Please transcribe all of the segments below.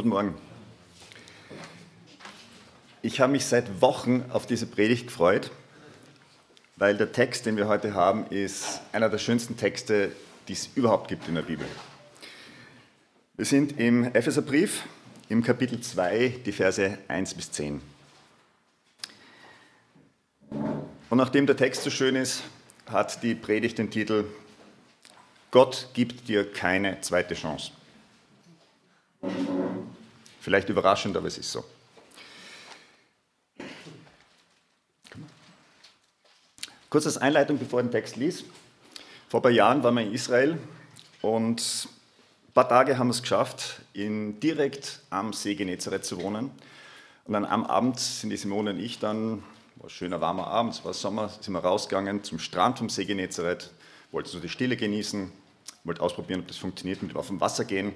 Guten Morgen. Ich habe mich seit Wochen auf diese Predigt gefreut, weil der Text, den wir heute haben, ist einer der schönsten Texte, die es überhaupt gibt in der Bibel. Wir sind im Epheserbrief, im Kapitel 2, die Verse 1 bis 10. Und nachdem der Text so schön ist, hat die Predigt den Titel Gott gibt dir keine zweite Chance. Vielleicht überraschend, aber es ist so. Kurz als Einleitung, bevor ich den Text liest. Vor ein paar Jahren waren wir in Israel und ein paar Tage haben wir es geschafft, in, direkt am See Genezareth zu wohnen. Und dann am Abend sind die Simone und ich dann, war ein schöner warmer Abend, war Sommer, sind wir rausgegangen zum Strand vom See Genezareth, wollten so die Stille genießen, wollten ausprobieren, ob das funktioniert mit auf dem Wasser gehen.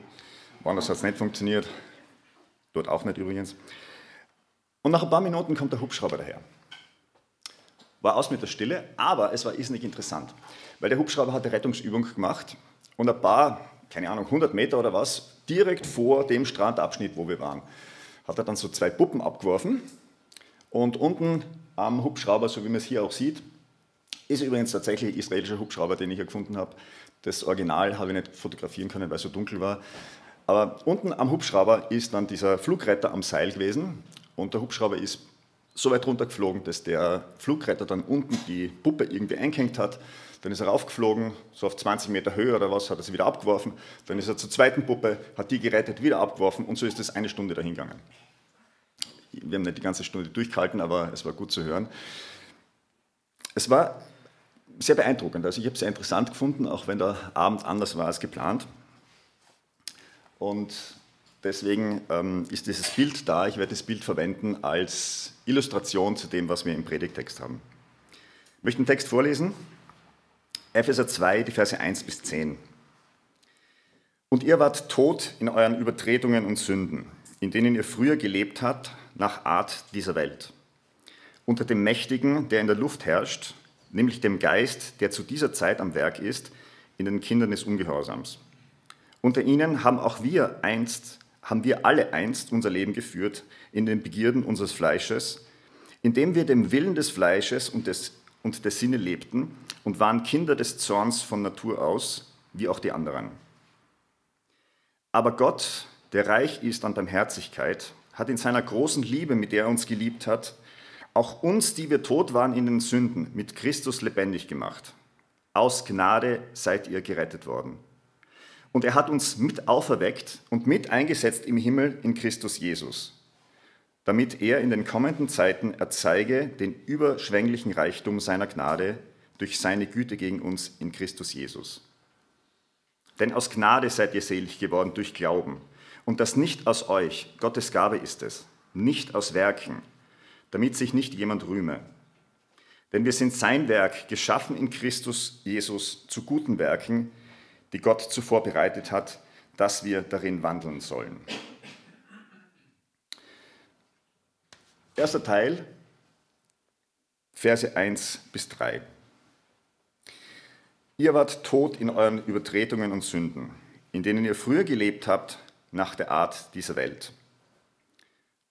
Woanders hat es nicht funktioniert, dort auch nicht übrigens. Und nach ein paar Minuten kommt der Hubschrauber daher. War aus mit der Stille, aber es war irrsinnig interessant, weil der Hubschrauber hat eine Rettungsübung gemacht und ein paar, keine Ahnung, 100 Meter oder was, direkt vor dem Strandabschnitt, wo wir waren, hat er dann so zwei Puppen abgeworfen und unten am Hubschrauber, so wie man es hier auch sieht, ist übrigens tatsächlich ein israelischer Hubschrauber, den ich hier gefunden habe. Das Original habe ich nicht fotografieren können, weil es so dunkel war. Aber unten am Hubschrauber ist dann dieser Flugretter am Seil gewesen und der Hubschrauber ist so weit runtergeflogen, dass der Flugretter dann unten die Puppe irgendwie eingehängt hat. Dann ist er raufgeflogen, so auf 20 Meter Höhe oder was, hat er sie wieder abgeworfen. Dann ist er zur zweiten Puppe, hat die gerettet, wieder abgeworfen und so ist es eine Stunde dahingegangen. Wir haben nicht die ganze Stunde durchgehalten, aber es war gut zu hören. Es war sehr beeindruckend. Also ich habe es sehr interessant gefunden, auch wenn der Abend anders war als geplant. Und deswegen ähm, ist dieses Bild da. Ich werde das Bild verwenden als Illustration zu dem, was wir im Predigtext haben. Ich möchte den Text vorlesen. Epheser 2, die Verse 1 bis 10. Und ihr wart tot in euren Übertretungen und Sünden, in denen ihr früher gelebt habt, nach Art dieser Welt. Unter dem Mächtigen, der in der Luft herrscht, nämlich dem Geist, der zu dieser Zeit am Werk ist, in den Kindern des Ungehorsams. Unter ihnen haben auch wir einst, haben wir alle einst unser Leben geführt in den Begierden unseres Fleisches, indem wir dem Willen des Fleisches und des, und der Sinne lebten und waren Kinder des Zorns von Natur aus, wie auch die anderen. Aber Gott, der reich ist an Barmherzigkeit, hat in seiner großen Liebe, mit der er uns geliebt hat, auch uns, die wir tot waren in den Sünden, mit Christus lebendig gemacht. Aus Gnade seid ihr gerettet worden. Und er hat uns mit auferweckt und mit eingesetzt im Himmel in Christus Jesus, damit er in den kommenden Zeiten erzeige den überschwänglichen Reichtum seiner Gnade durch seine Güte gegen uns in Christus Jesus. Denn aus Gnade seid ihr selig geworden durch Glauben. Und das nicht aus euch, Gottes Gabe ist es, nicht aus Werken, damit sich nicht jemand rühme. Denn wir sind sein Werk, geschaffen in Christus Jesus zu guten Werken, die Gott zuvor bereitet hat, dass wir darin wandeln sollen. Erster Teil, Verse 1 bis 3. Ihr wart tot in euren Übertretungen und Sünden, in denen ihr früher gelebt habt nach der Art dieser Welt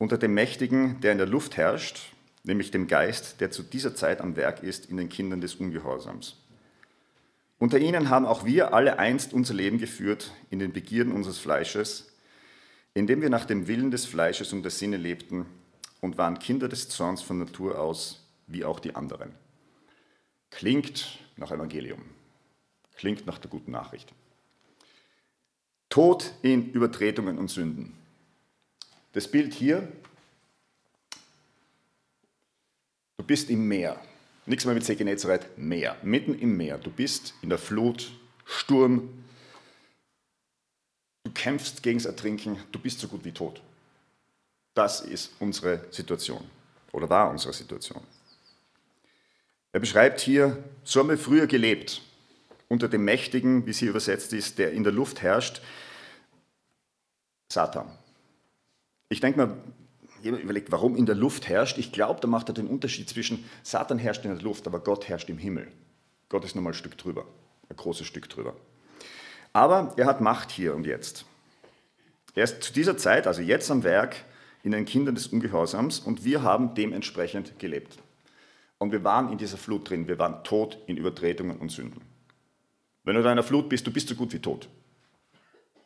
unter dem Mächtigen, der in der Luft herrscht, nämlich dem Geist, der zu dieser Zeit am Werk ist in den Kindern des Ungehorsams. Unter ihnen haben auch wir alle einst unser Leben geführt in den Begierden unseres Fleisches, indem wir nach dem Willen des Fleisches und der Sinne lebten und waren Kinder des Zorns von Natur aus, wie auch die anderen. Klingt nach Evangelium, klingt nach der guten Nachricht. Tod in Übertretungen und Sünden. Das Bild hier, du bist im Meer. Nichts mehr mit See Genezareth, Meer. Mitten im Meer. Du bist in der Flut, Sturm. Du kämpfst gegen das Ertrinken. Du bist so gut wie tot. Das ist unsere Situation oder war unsere Situation. Er beschreibt hier, so haben wir früher gelebt, unter dem Mächtigen, wie sie übersetzt ist, der in der Luft herrscht, Satan. Ich denke mal, jemand überlegt, warum in der Luft herrscht. Ich glaube, da macht er den Unterschied zwischen Satan herrscht in der Luft, aber Gott herrscht im Himmel. Gott ist nochmal ein Stück drüber, ein großes Stück drüber. Aber er hat Macht hier und jetzt. Er ist zu dieser Zeit, also jetzt am Werk, in den Kindern des Ungehorsams und wir haben dementsprechend gelebt. Und wir waren in dieser Flut drin, wir waren tot in Übertretungen und Sünden. Wenn du in einer Flut bist, du bist so gut wie tot.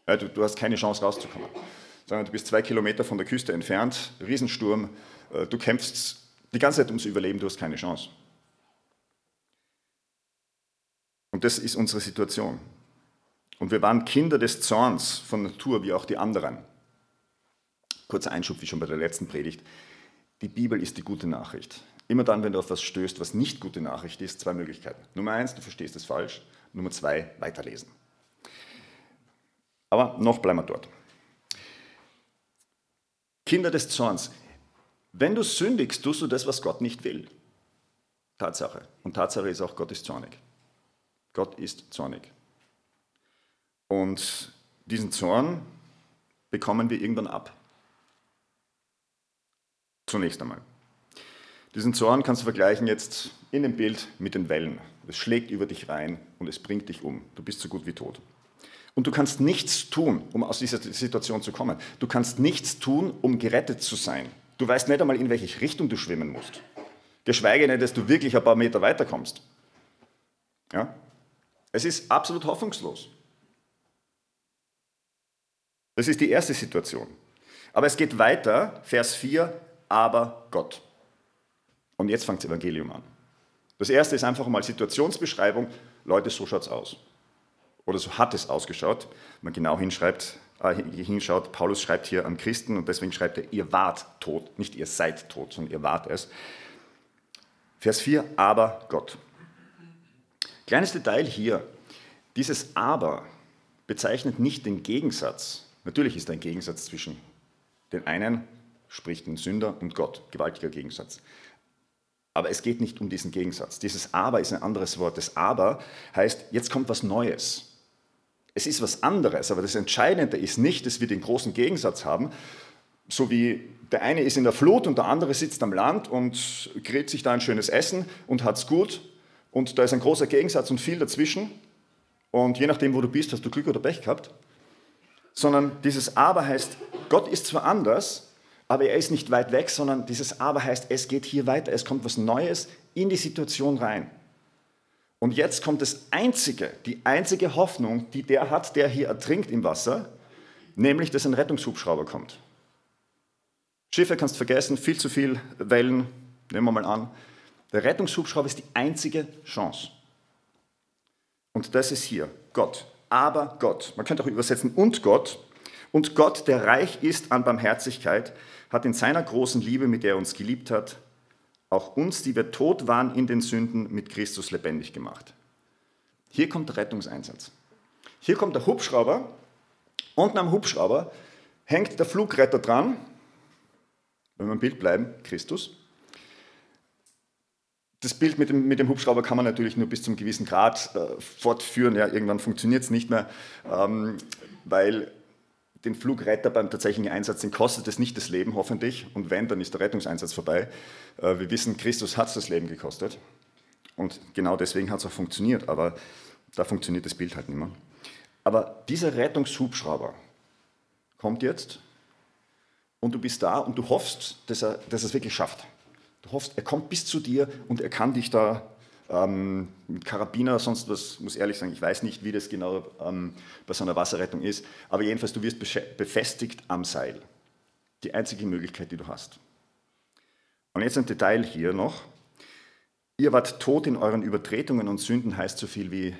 Du, hast keine Chance rauszukommen. Sondern du bist zwei Kilometer von der Küste entfernt, Riesensturm, äh, du kämpfst die ganze Zeit ums Überleben, du hast keine Chance. Und das ist unsere Situation. Und wir waren Kinder des Zorns von Natur, wie auch die anderen. Kurzer Einschub, wie schon bei der letzten Predigt. Die Bibel ist die gute Nachricht. Immer dann, wenn du auf was stößt, was nicht gute Nachricht ist, zwei Möglichkeiten. Nummer eins, du verstehst es falsch. Nummer zwei, weiterlesen. Aber noch bleiben wir dort. Kinder des Zorns. Wenn du sündigst, tust du das, was Gott nicht will. Tatsache. Und Tatsache ist auch, Gott ist zornig. Gott ist zornig. Und diesen Zorn bekommen wir irgendwann ab. Zunächst einmal. Diesen Zorn kannst du vergleichen jetzt in dem Bild mit den Wellen. Es schlägt über dich rein und es bringt dich um. Du bist so gut wie tot. Und du kannst nichts tun, um aus dieser Situation zu kommen. Du kannst nichts tun, um gerettet zu sein. Du weißt nicht einmal, in welche Richtung du schwimmen musst. Geschweige denn, dass du wirklich ein paar Meter weiterkommst. Ja? Es ist absolut hoffnungslos. Das ist die erste Situation. Aber es geht weiter, Vers 4, aber Gott. Und jetzt fängt das Evangelium an. Das erste ist einfach mal Situationsbeschreibung. Leute, so schaut es aus. Oder so hat es ausgeschaut. Wenn man genau hinschreibt, äh, hinschaut, Paulus schreibt hier an Christen und deswegen schreibt er, ihr wart tot. Nicht ihr seid tot, sondern ihr wart es. Vers 4, aber Gott. Kleines Detail hier. Dieses aber bezeichnet nicht den Gegensatz Natürlich ist ein Gegensatz zwischen den einen, sprich den Sünder, und Gott, gewaltiger Gegensatz. Aber es geht nicht um diesen Gegensatz. Dieses Aber ist ein anderes Wort. Das Aber heißt, jetzt kommt was Neues. Es ist was anderes, aber das Entscheidende ist nicht, dass wir den großen Gegensatz haben, so wie der eine ist in der Flut und der andere sitzt am Land und grillt sich da ein schönes Essen und hat es gut und da ist ein großer Gegensatz und viel dazwischen und je nachdem, wo du bist, hast du Glück oder Pech gehabt sondern dieses Aber heißt, Gott ist zwar anders, aber er ist nicht weit weg, sondern dieses Aber heißt, es geht hier weiter, es kommt was Neues in die Situation rein. Und jetzt kommt das einzige, die einzige Hoffnung, die der hat, der hier ertrinkt im Wasser, nämlich, dass ein Rettungshubschrauber kommt. Schiffe kannst vergessen, viel zu viel Wellen, nehmen wir mal an. Der Rettungshubschrauber ist die einzige Chance. Und das ist hier, Gott aber Gott. Man könnte auch übersetzen und Gott. Und Gott, der reich ist an Barmherzigkeit, hat in seiner großen Liebe, mit der er uns geliebt hat, auch uns, die wir tot waren in den Sünden, mit Christus lebendig gemacht. Hier kommt der Rettungseinsatz. Hier kommt der Hubschrauber. Unten am Hubschrauber hängt der Flugretter dran. Wenn wir im Bild bleiben, Christus das Bild mit dem, mit dem Hubschrauber kann man natürlich nur bis zum gewissen Grad äh, fortführen. Ja, irgendwann funktioniert es nicht mehr, ähm, weil den Flugretter beim tatsächlichen Einsatz, den kostet es nicht das Leben hoffentlich. Und wenn, dann ist der Rettungseinsatz vorbei. Äh, wir wissen, Christus hat es das Leben gekostet. Und genau deswegen hat es auch funktioniert. Aber da funktioniert das Bild halt nicht mehr. Aber dieser Rettungshubschrauber kommt jetzt und du bist da und du hoffst, dass er, dass er es wirklich schafft. Du hoffst, er kommt bis zu dir und er kann dich da ähm, Karabiner, sonst was, muss ehrlich sagen, ich weiß nicht, wie das genau ähm, bei so einer Wasserrettung ist, aber jedenfalls, du wirst befestigt am Seil. Die einzige Möglichkeit, die du hast. Und jetzt ein Detail hier noch. Ihr wart tot in euren Übertretungen und Sünden heißt so viel wie,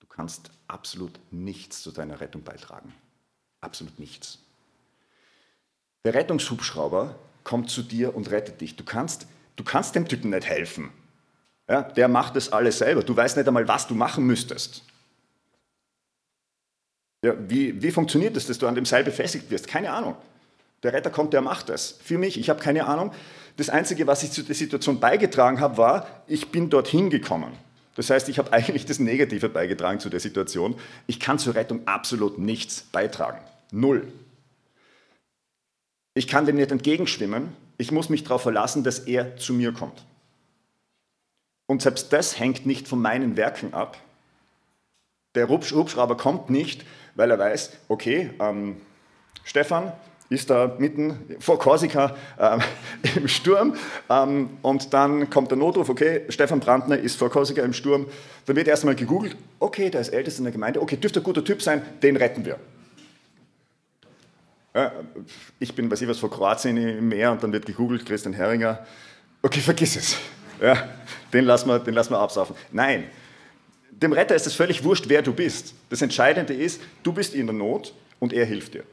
du kannst absolut nichts zu deiner Rettung beitragen. Absolut nichts. Der Rettungshubschrauber kommt zu dir und rettet dich. Du kannst, du kannst dem Typen nicht helfen. Ja, der macht das alles selber. Du weißt nicht einmal, was du machen müsstest. Ja, wie, wie funktioniert das, dass du an dem Seil befestigt wirst? Keine Ahnung. Der Retter kommt, der macht das. Für mich, ich habe keine Ahnung. Das Einzige, was ich zu der Situation beigetragen habe, war, ich bin dorthin gekommen. Das heißt, ich habe eigentlich das Negative beigetragen zu der Situation. Ich kann zur Rettung absolut nichts beitragen. Null. Ich kann dem nicht entgegenschwimmen. Ich muss mich darauf verlassen, dass er zu mir kommt. Und selbst das hängt nicht von meinen Werken ab. Der Hubschrauber kommt nicht, weil er weiß, okay, ähm, Stefan ist da mitten vor Korsika ähm, im Sturm ähm, und dann kommt der Notruf, okay, Stefan Brandner ist vor Korsika im Sturm. Dann wird erstmal gegoogelt, okay, der ist ältester in der Gemeinde, okay, dürfte ein guter Typ sein, den retten wir. ich bin, weiß ich was, vor Kroatien im Meer und dann wird gegoogelt, Christian Heringer, okay, vergiss es. Ja, den, lassen wir, den lassen wir absaufen. Nein, dem Retter ist es völlig wurscht, wer du bist. Das Entscheidende ist, du bist in der Not und er hilft dir.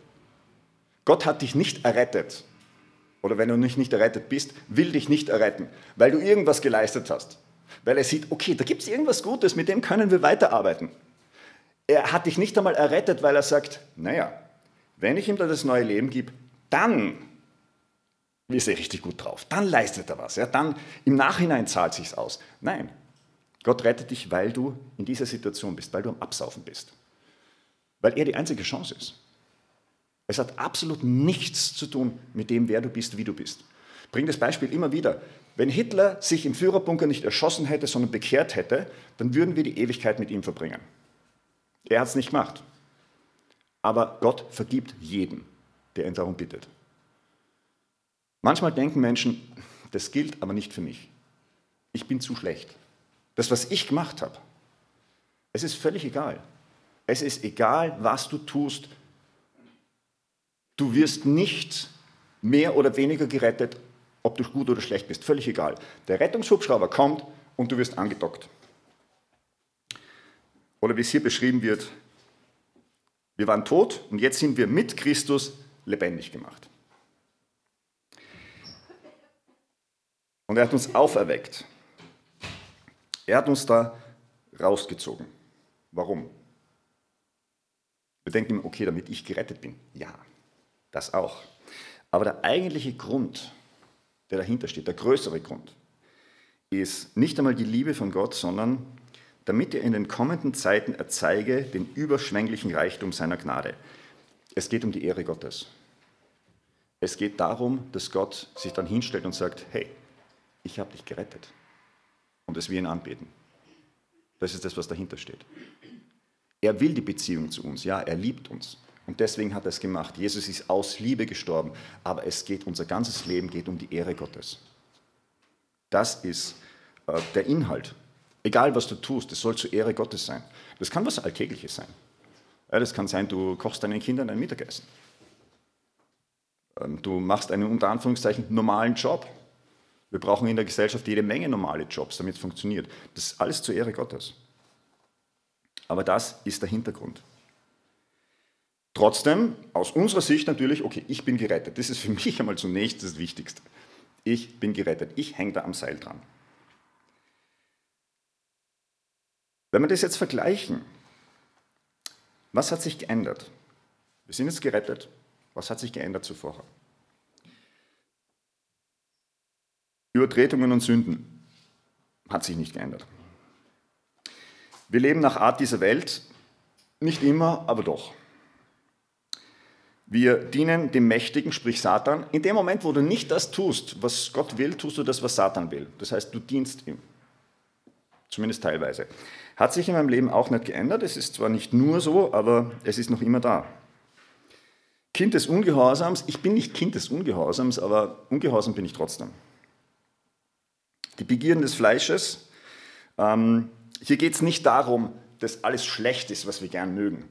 Gott hat dich nicht errettet. Oder wenn du nicht errettet bist, will dich nicht erretten, weil du irgendwas geleistet hast. Weil er sieht, okay, da gibt es irgendwas Gutes, mit dem können wir weiterarbeiten. Er hat dich nicht einmal errettet, weil er sagt, naja, wenn ich ihm da das neue Leben gebe, dann ist er richtig gut drauf. Dann leistet er was. Ja? Dann im Nachhinein zahlt sich's aus. Nein, Gott rettet dich, weil du in dieser Situation bist, weil du am Absaufen bist. Weil er die einzige Chance ist. Es hat absolut nichts zu tun mit dem, wer du bist, wie du bist. Ich bringe das Beispiel immer wieder. Wenn Hitler sich im Führerbunker nicht erschossen hätte, sondern bekehrt hätte, dann würden wir die Ewigkeit mit ihm verbringen. Er hat es nicht gemacht. Aber Gott vergibt jeden, der ihn darum bittet. Manchmal denken Menschen, das gilt aber nicht für mich. Ich bin zu schlecht. Das, was ich gemacht habe, es ist völlig egal. Es ist egal, was du tust, Du wirst nicht mehr oder weniger gerettet, ob du gut oder schlecht bist. Völlig egal. Der Rettungshubschrauber kommt und du wirst angedockt. Oder wie es hier beschrieben wird, wir waren tot und jetzt sind wir mit Christus lebendig gemacht. Und er hat uns auferweckt. Er hat uns da rausgezogen. Warum? Wir denken, okay, damit ich gerettet bin. Ja, das auch. Aber der eigentliche Grund, der dahinter steht, der größere Grund, ist nicht einmal die Liebe von Gott, sondern damit er in den kommenden Zeiten erzeige den überschwänglichen Reichtum seiner Gnade. Es geht um die Ehre Gottes. Es geht darum, dass Gott sich dann hinstellt und sagt, hey, ich habe dich gerettet. Und es wir ihn anbeten. Das ist das, was dahinter steht. Er will die Beziehung zu uns, ja, er liebt uns. Und deswegen hat er es gemacht. Jesus ist aus Liebe gestorben, aber es geht, unser ganzes Leben geht um die Ehre Gottes. Das ist äh, der Inhalt. Egal, was du tust, es soll zur Ehre Gottes sein. Das kann was Alltägliches sein. Ja, das kann sein, du kochst deinen Kindern ein Mittagessen. Ähm, du machst einen unter Anführungszeichen normalen Job. Wir brauchen in der Gesellschaft jede Menge normale Jobs, damit es funktioniert. Das ist alles zur Ehre Gottes. Aber das ist der Hintergrund. Trotzdem, aus unserer Sicht natürlich, okay, ich bin gerettet. Das ist für mich einmal zunächst das Wichtigste. Ich bin gerettet. Ich hänge da am Seil dran. Wenn wir das jetzt vergleichen, was hat sich geändert? Wir sind jetzt gerettet. Was hat sich geändert zuvor? Übertretungen und Sünden hat sich nicht geändert. Wir leben nach Art dieser Welt, nicht immer, aber doch. Wir dienen dem Mächtigen, sprich Satan. In dem Moment, wo du nicht das tust, was Gott will, tust du das, was Satan will. Das heißt, du dienst ihm. Zumindest teilweise. Hat sich in meinem Leben auch nicht geändert. Es ist zwar nicht nur so, aber es ist noch immer da. Kind des Ungehorsams. Ich bin nicht Kind des Ungehorsams, aber ungehorsam bin ich trotzdem. Die Begierden des Fleisches. Ähm, hier geht es nicht darum, dass alles schlecht ist, was wir gern mögen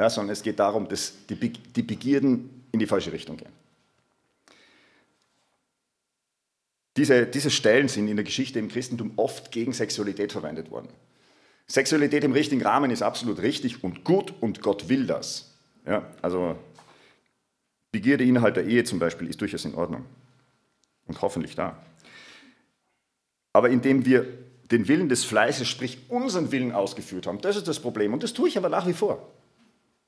ja, sondern es geht darum, dass die, Be die Begierden in die falsche Richtung gehen. Diese, diese Stellen sind in der Geschichte im Christentum oft gegen Sexualität verwendet worden. Sexualität im richtigen Rahmen ist absolut richtig und gut und Gott will das. Ja, also Begierde innerhalb der Ehe zum Beispiel ist durchaus in Ordnung und hoffentlich da. Aber indem wir den Willen des Fleißes, sprich unseren Willen ausgeführt haben, das ist das Problem und das tue ich aber nach wie vor.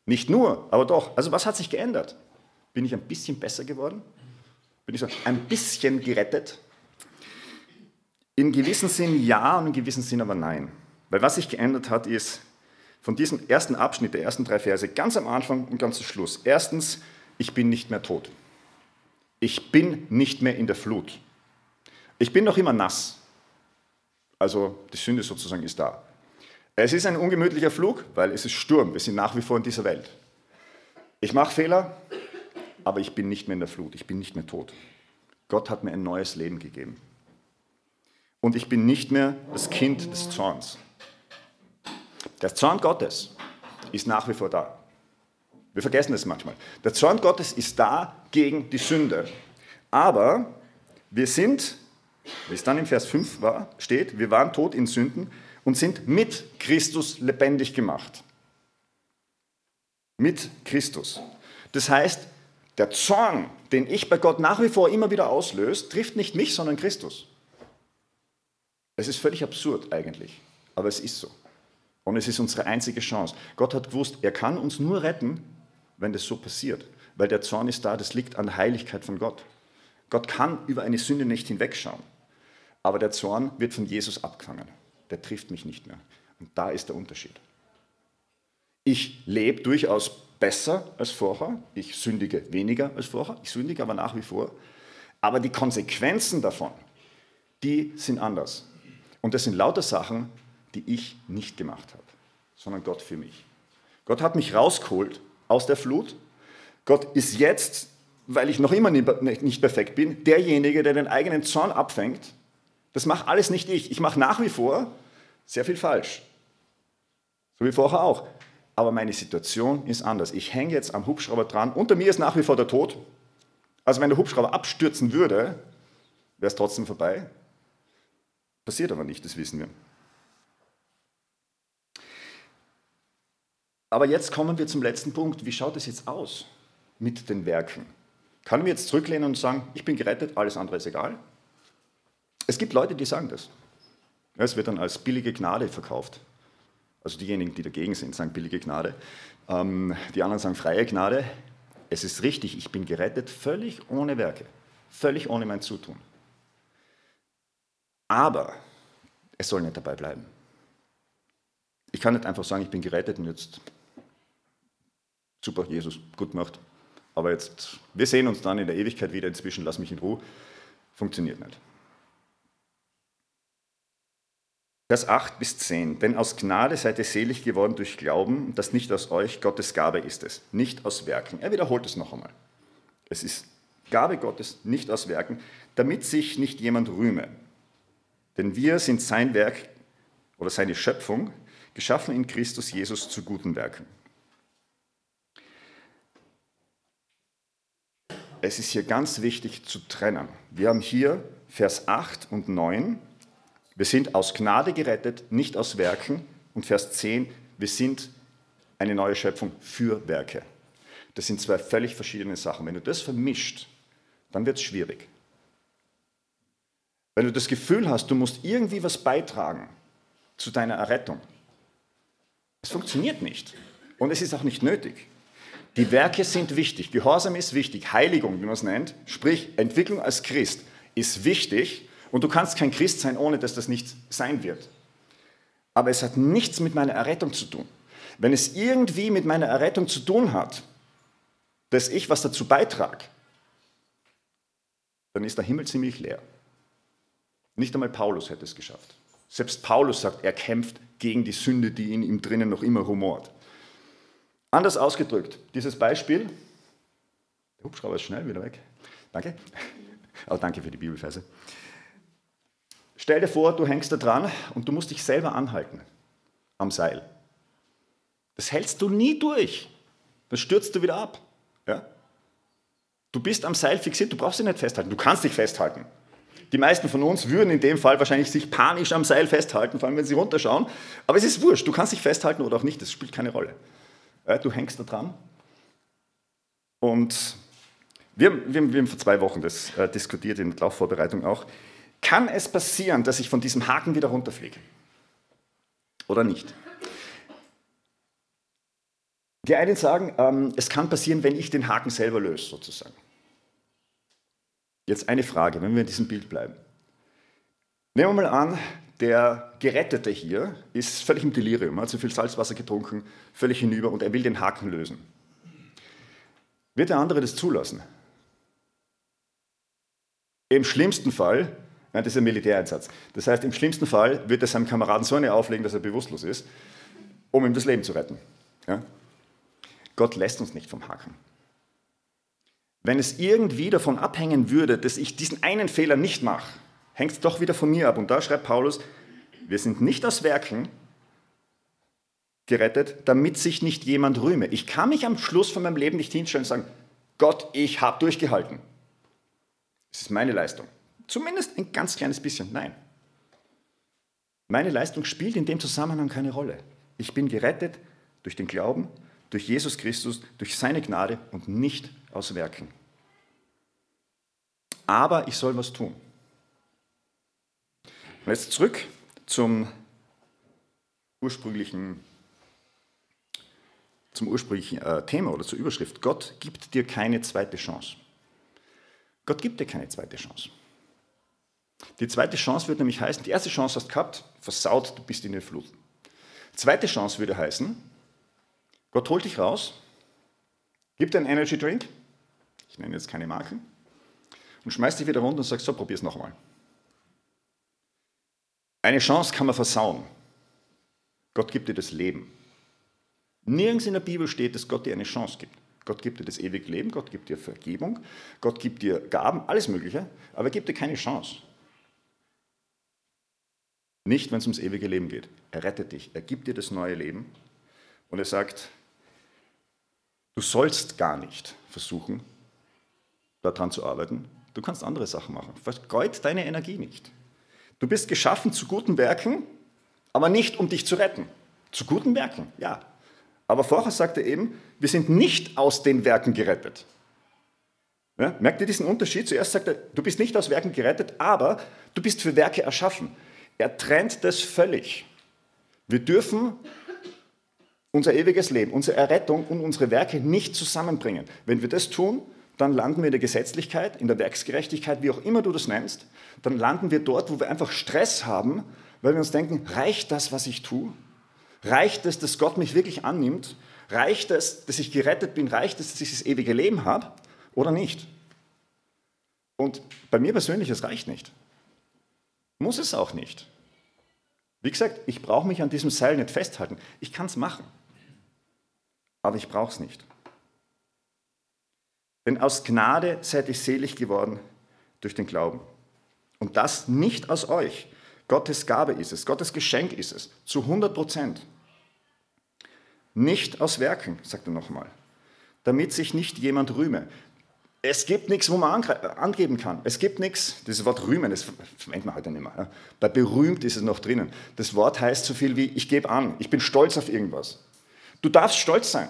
Nicht nur, aber doch. Also was hat sich geändert? Bin ich ein bisschen besser geworden? Bin ich so ein bisschen gerettet? In gewissem Sinn ja und in gewissem Sinn aber nein. Weil was sich geändert hat, ist von diesem ersten Abschnitt, der ersten drei Verse, ganz am Anfang und ganz zum Schluss. Erstens, ich bin nicht mehr tot. Ich bin nicht mehr in der Flut. Ich bin noch immer nass. Also die Sünde sozusagen ist da. Es ist ein ungemütlicher Flug, weil es ist Sturm. Wir sind nach wie vor in dieser Welt. Ich mache Fehler, aber ich bin nicht mehr in der Flut, ich bin nicht mehr tot. Gott hat mir ein neues Leben gegeben. Und ich bin nicht mehr das Kind des Zorns. Der Zorn Gottes ist nach wie vor da. Wir vergessen es manchmal. Der Zorn Gottes ist da gegen die Sünde. Aber wir sind, wie es dann im Vers 5 war, steht, wir waren tot in Sünden und sind mit Christus lebendig gemacht. Mit Christus. Das heißt, der Zorn, den ich bei Gott nach wie vor immer wieder auslöse, trifft nicht mich, sondern Christus. Es ist völlig absurd eigentlich, aber es ist so. Und es ist unsere einzige Chance. Gott hat gewusst, er kann uns nur retten, wenn das so passiert. Weil der Zorn ist da, das liegt an der Heiligkeit von Gott. Gott kann über eine Sünde nicht hinwegschauen. Aber der Zorn wird von Jesus abgefangen. Der trifft mich nicht mehr. Und da ist der Unterschied. Ich lebe durchaus besser als vorher. Ich sündige weniger als vorher. Ich sündige aber nach wie vor. Aber die Konsequenzen davon, die sind anders. Und das sind lauter Sachen, die ich nicht gemacht habe, sondern Gott für mich. Gott hat mich rausgeholt aus der Flut. Gott ist jetzt, weil ich noch immer nicht perfekt bin, derjenige, der den eigenen Zorn abfängt. Das mache alles nicht ich. Ich mache nach wie vor sehr viel falsch. So wie vorher auch. Aber meine Situation ist anders. Ich hänge jetzt am Hubschrauber dran. Unter mir ist nach wie vor der Tod. Also wenn der Hubschrauber abstürzen würde, wäre es trotzdem vorbei. Passiert aber nicht, das wissen wir. Aber jetzt kommen wir zum letzten Punkt. Wie schaut es jetzt aus mit den Werken? Kann ich mir jetzt zurücklehnen und sagen, ich bin gerettet, alles andere ist egal? Es gibt Leute, die sagen das. Es wird dann als billige Gnade verkauft. Also diejenigen, die dagegen sind, sagen billige Gnade. Ähm, die anderen sagen freie Gnade. Es ist richtig, ich bin gerettet, völlig ohne Werke, völlig ohne mein Zutun. Aber es soll nicht dabei bleiben. Ich kann nicht einfach sagen, ich bin gerettet und jetzt super, Jesus, gut gemacht. Aber jetzt, wir sehen uns dann in der Ewigkeit wieder, inzwischen lass mich in Ruhe. Funktioniert nicht. Vers 8 bis 10. Denn aus Gnade seid ihr selig geworden durch Glauben, das nicht aus euch, Gottes Gabe ist es, nicht aus Werken. Er wiederholt es noch einmal. Es ist Gabe Gottes, nicht aus Werken, damit sich nicht jemand rühme. Denn wir sind sein Werk oder seine Schöpfung, geschaffen in Christus Jesus zu guten Werken. Es ist hier ganz wichtig zu trennen. Wir haben hier Vers 8 und 9 wir sind aus Gnade gerettet, nicht aus Werken. Und Vers 10, wir sind eine neue Schöpfung für Werke. Das sind zwei völlig verschiedene Sachen. Wenn du das vermischt, dann wird es schwierig. Wenn du das Gefühl hast, du musst irgendwie was beitragen zu deiner Errettung, es funktioniert nicht. Und es ist auch nicht nötig. Die Werke sind wichtig, Gehorsam ist wichtig, Heiligung, wie man es nennt, sprich Entwicklung als Christ ist wichtig, und du kannst kein Christ sein, ohne dass das nicht sein wird. Aber es hat nichts mit meiner Errettung zu tun. Wenn es irgendwie mit meiner Errettung zu tun hat, dass ich was dazu beitrage, dann ist der Himmel ziemlich leer. Nicht einmal Paulus hätte es geschafft. Selbst Paulus sagt, er kämpft gegen die Sünde, die in ihm drinnen noch immer rumort. Anders ausgedrückt, dieses Beispiel, der Hubschrauber ist schnell wieder weg. Danke. Aber danke für die Bibelverse. Stell dir vor, du hängst da dran und du musst dich selber anhalten am Seil. Das hältst du nie durch. Dann stürzt du wieder ab. Ja? Du bist am Seil fixiert, du brauchst dich nicht festhalten. Du kannst dich festhalten. Die meisten von uns würden in dem Fall wahrscheinlich sich panisch am Seil festhalten, vor allem wenn sie runterschauen. Aber es ist wurscht, du kannst dich festhalten oder auch nicht, das spielt keine Rolle. Du hängst da dran. Und wir, wir, wir haben vor zwei Wochen das äh, diskutiert in der Laufvorbereitung auch kann es passieren, dass ich von diesem Haken wieder runterfliege? Oder nicht? Die einen sagen, ähm, es kann passieren, wenn ich den Haken selber löse, sozusagen. Jetzt eine Frage, wenn wir in diesem Bild bleiben. Nehmen wir mal an, der Gerettete hier ist völlig im Delirium, hat zu viel Salzwasser getrunken, völlig hinüber und er will den Haken lösen. Wird der andere das zulassen? Im schlimmsten Fall ja, das ist ein Militäreinsatz. Das heißt, im schlimmsten Fall wird er seinem Kameraden so eine auflegen, dass er bewusstlos ist, um ihm das Leben zu retten. Ja? Gott lässt uns nicht vom Haken. wenn es irgendwie davon abhängen würde, dass ich diesen einen Fehler nicht mache, hängt es doch wieder von mir ab. Und da schreibt Paulus, wir sind nicht aus Werken gerettet, damit sich nicht jemand rühme. Ich kann mich am Schluss von meinem Leben nicht hinstellen und sagen, Gott, ich habe durchgehalten. Das ist meine Leistung. Zumindest ein ganz kleines bisschen. Nein. Meine Leistung spielt in dem Zusammenhang keine Rolle. Ich bin gerettet durch den Glauben, durch Jesus Christus, durch seine Gnade und nicht aus Werken. Aber ich soll was tun. Und jetzt zurück zum ursprünglichen, zum ursprünglichen äh, Thema oder zur Überschrift. Gott gibt dir keine zweite Chance. Gott gibt dir keine zweite Chance. Die zweite Chance würde nämlich heißen, die erste Chance hast du gehabt, versaut, du bist in der Flut. Zweite Chance würde heißen, Gott holt dich raus, gibt dir einen Energy Drink, ich nenne jetzt keine Marken, und schmeißt dich wieder runter und sagt, so, probier's nochmal. Eine Chance kann man versauen. Gott gibt dir das Leben. Nirgends in der Bibel steht, dass Gott dir eine Chance gibt. Gott gibt dir das ewige Leben, Gott gibt dir Vergebung, Gott gibt dir Gaben, alles Mögliche, aber er gibt dir keine Chance. Nicht, wenn es ums ewige Leben geht. Er rettet dich, er gibt dir das neue Leben und er sagt, du sollst gar nicht versuchen, daran zu arbeiten. Du kannst andere Sachen machen. Vergeud deine Energie nicht. Du bist geschaffen zu guten Werken, aber nicht um dich zu retten. Zu guten Werken, ja. Aber vorher sagt er eben, wir sind nicht aus den Werken gerettet. Ja, merkt ihr diesen Unterschied? Zuerst sagt er, du bist nicht aus Werken gerettet, aber du bist für Werke erschaffen. Er trennt das völlig. Wir dürfen unser ewiges Leben, unsere Errettung und unsere Werke nicht zusammenbringen. Wenn wir das tun, dann landen wir in der Gesetzlichkeit, in der Werksgerechtigkeit, wie auch immer du das nennst. Dann landen wir dort, wo wir einfach Stress haben, weil wir uns denken, reicht das, was ich tue? Reicht es, dass Gott mich wirklich annimmt? Reicht es, dass ich gerettet bin? Reicht es, dass ich das ewige Leben habe? Oder nicht? Und bei mir persönlich, es reicht nicht. Muss es auch nicht. Wie gesagt, ich brauche mich an diesem Seil nicht festhalten. Ich kann es machen. Aber ich brauche es nicht. Denn aus Gnade seid ihr selig geworden durch den Glauben. Und das nicht aus euch. Gottes Gabe ist es, Gottes Geschenk ist es, zu 100 Prozent. Nicht aus Werken, sagt er nochmal, damit sich nicht jemand rühme. Es gibt nichts, wo man angeben kann. Es gibt nichts, dieses Wort rühmen, das verwendet man heute nicht mehr. Bei berühmt ist es noch drinnen. Das Wort heißt so viel wie, ich gebe an, ich bin stolz auf irgendwas. Du darfst stolz sein.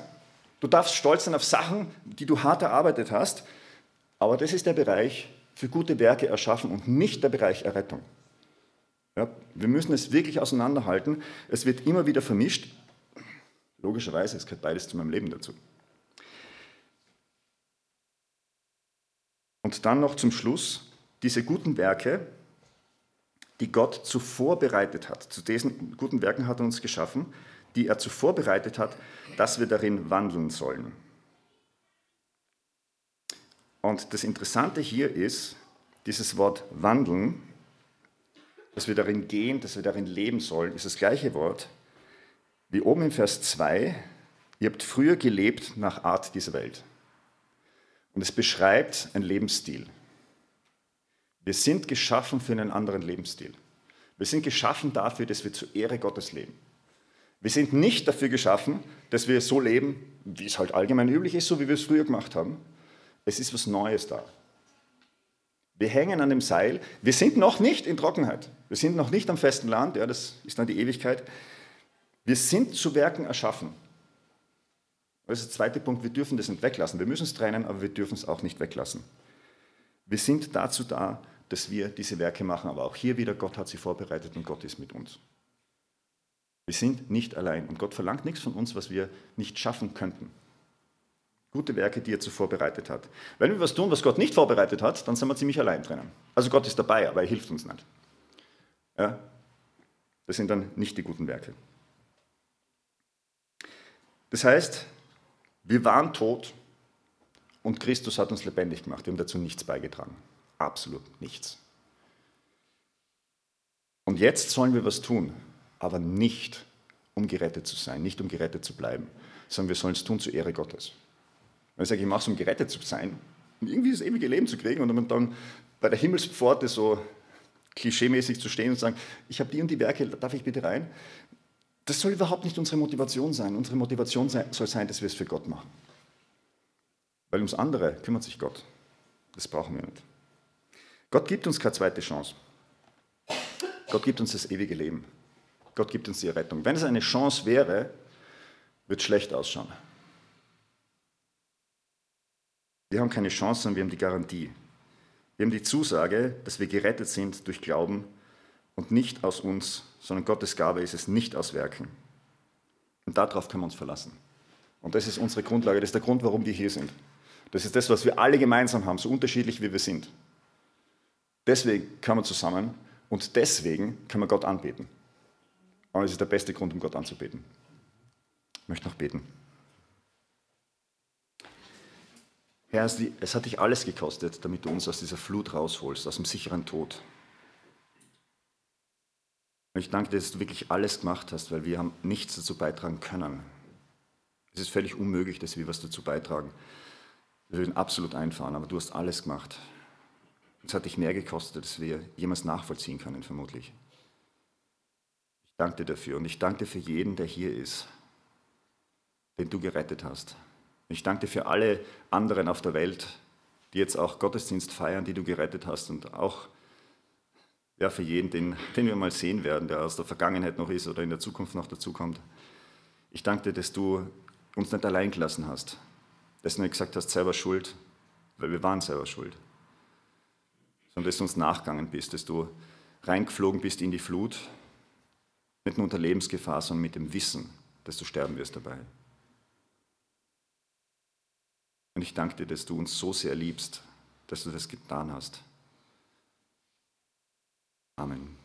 Du darfst stolz sein auf Sachen, die du hart erarbeitet hast, aber das ist der Bereich für gute Werke erschaffen und nicht der Bereich Errettung. Ja, wir müssen es wirklich auseinanderhalten. Es wird immer wieder vermischt. Logischerweise, es gehört beides zu meinem Leben dazu. Und dann noch zum Schluss diese guten Werke, die Gott zuvor bereitet hat. Zu diesen guten Werken hat er uns geschaffen die er zuvor bereitet hat, dass wir darin wandeln sollen. Und das Interessante hier ist, dieses Wort wandeln, dass wir darin gehen, dass wir darin leben sollen, ist das gleiche Wort wie oben im Vers 2. Ihr habt früher gelebt nach Art dieser Welt. Und es beschreibt einen Lebensstil. Wir sind geschaffen für einen anderen Lebensstil. Wir sind geschaffen dafür, dass wir zur Ehre Gottes leben. Wir sind nicht dafür geschaffen, dass wir so leben, wie es halt allgemein üblich ist, so wie wir es früher gemacht haben. Es ist was Neues da. Wir hängen an dem Seil. Wir sind noch nicht in Trockenheit. Wir sind noch nicht am festen Land. Ja, das ist dann die Ewigkeit. Wir sind zu Werken erschaffen. Das ist der zweite Punkt. Wir dürfen das nicht weglassen. Wir müssen es trennen, aber wir dürfen es auch nicht weglassen. Wir sind dazu da, dass wir diese Werke machen. Aber auch hier wieder, Gott hat sie vorbereitet und Gott ist mit uns. Wir sind nicht allein und Gott verlangt nichts von uns, was wir nicht schaffen könnten. Gute Werke, die er zuvor bereitet hat. Wenn wir was tun, was Gott nicht vorbereitet hat, dann sind wir ziemlich allein drinnen. Also Gott ist dabei, aber er hilft uns nicht. Ja? Das sind dann nicht die guten Werke. Das heißt, wir waren tot und Christus hat uns lebendig gemacht. Wir haben dazu nichts beigetragen. Absolut nichts. Und jetzt sollen wir was tun aber nicht um gerettet zu sein, nicht um gerettet zu bleiben, sondern wir sollen es tun zur Ehre Gottes. Wenn ich sage, ich mache es, um gerettet zu sein, Und irgendwie das ewige Leben zu kriegen und dann bei der Himmelspforte so klischeemäßig zu stehen und zu sagen, ich habe die und die Werke, darf ich bitte rein? Das soll überhaupt nicht unsere Motivation sein. Unsere Motivation soll sein, dass wir es für Gott machen. Weil ums andere kümmert sich Gott. Das brauchen wir nicht. Gott gibt uns keine zweite Chance. Gott gibt uns das ewige Leben. Gott gibt uns die Rettung. Wenn es eine Chance wäre, wird es schlecht ausschauen. Wir haben keine Chance, sondern wir haben die Garantie. Wir haben die Zusage, dass wir gerettet sind durch Glauben und nicht aus uns, sondern Gottes Gabe ist es nicht aus Werken. Und darauf können wir uns verlassen. Und das ist unsere Grundlage, das ist der Grund, warum wir hier sind. Das ist das, was wir alle gemeinsam haben, so unterschiedlich wie wir sind. Deswegen können wir zusammen und deswegen können wir Gott anbeten. Und es ist der beste Grund, um Gott anzubeten. Ich möchte noch beten. Herr, es hat dich alles gekostet, damit du uns aus dieser Flut rausholst, aus dem sicheren Tod. Und ich danke dir, dass du wirklich alles gemacht hast, weil wir haben nichts dazu beitragen können. Es ist völlig unmöglich, dass wir was dazu beitragen. Wir würden absolut einfahren, aber du hast alles gemacht. Es hat dich mehr gekostet, als wir jemals nachvollziehen können, vermutlich. Ich danke dir dafür und ich danke dir für jeden, der hier ist, den du gerettet hast. Ich danke dir für alle anderen auf der Welt, die jetzt auch Gottesdienst feiern, die du gerettet hast und auch ja, für jeden, den, den wir mal sehen werden, der aus der Vergangenheit noch ist oder in der Zukunft noch dazukommt. Ich danke dir, dass du uns nicht allein gelassen hast, dass du nicht gesagt hast, selber schuld, weil wir waren selber schuld, sondern dass du uns nachgegangen bist, dass du reingeflogen bist in die Flut, nicht nur unter Lebensgefahr, sondern mit dem Wissen, dass du sterben wirst dabei. Und ich danke dir, dass du uns so sehr liebst, dass du das getan hast. Amen.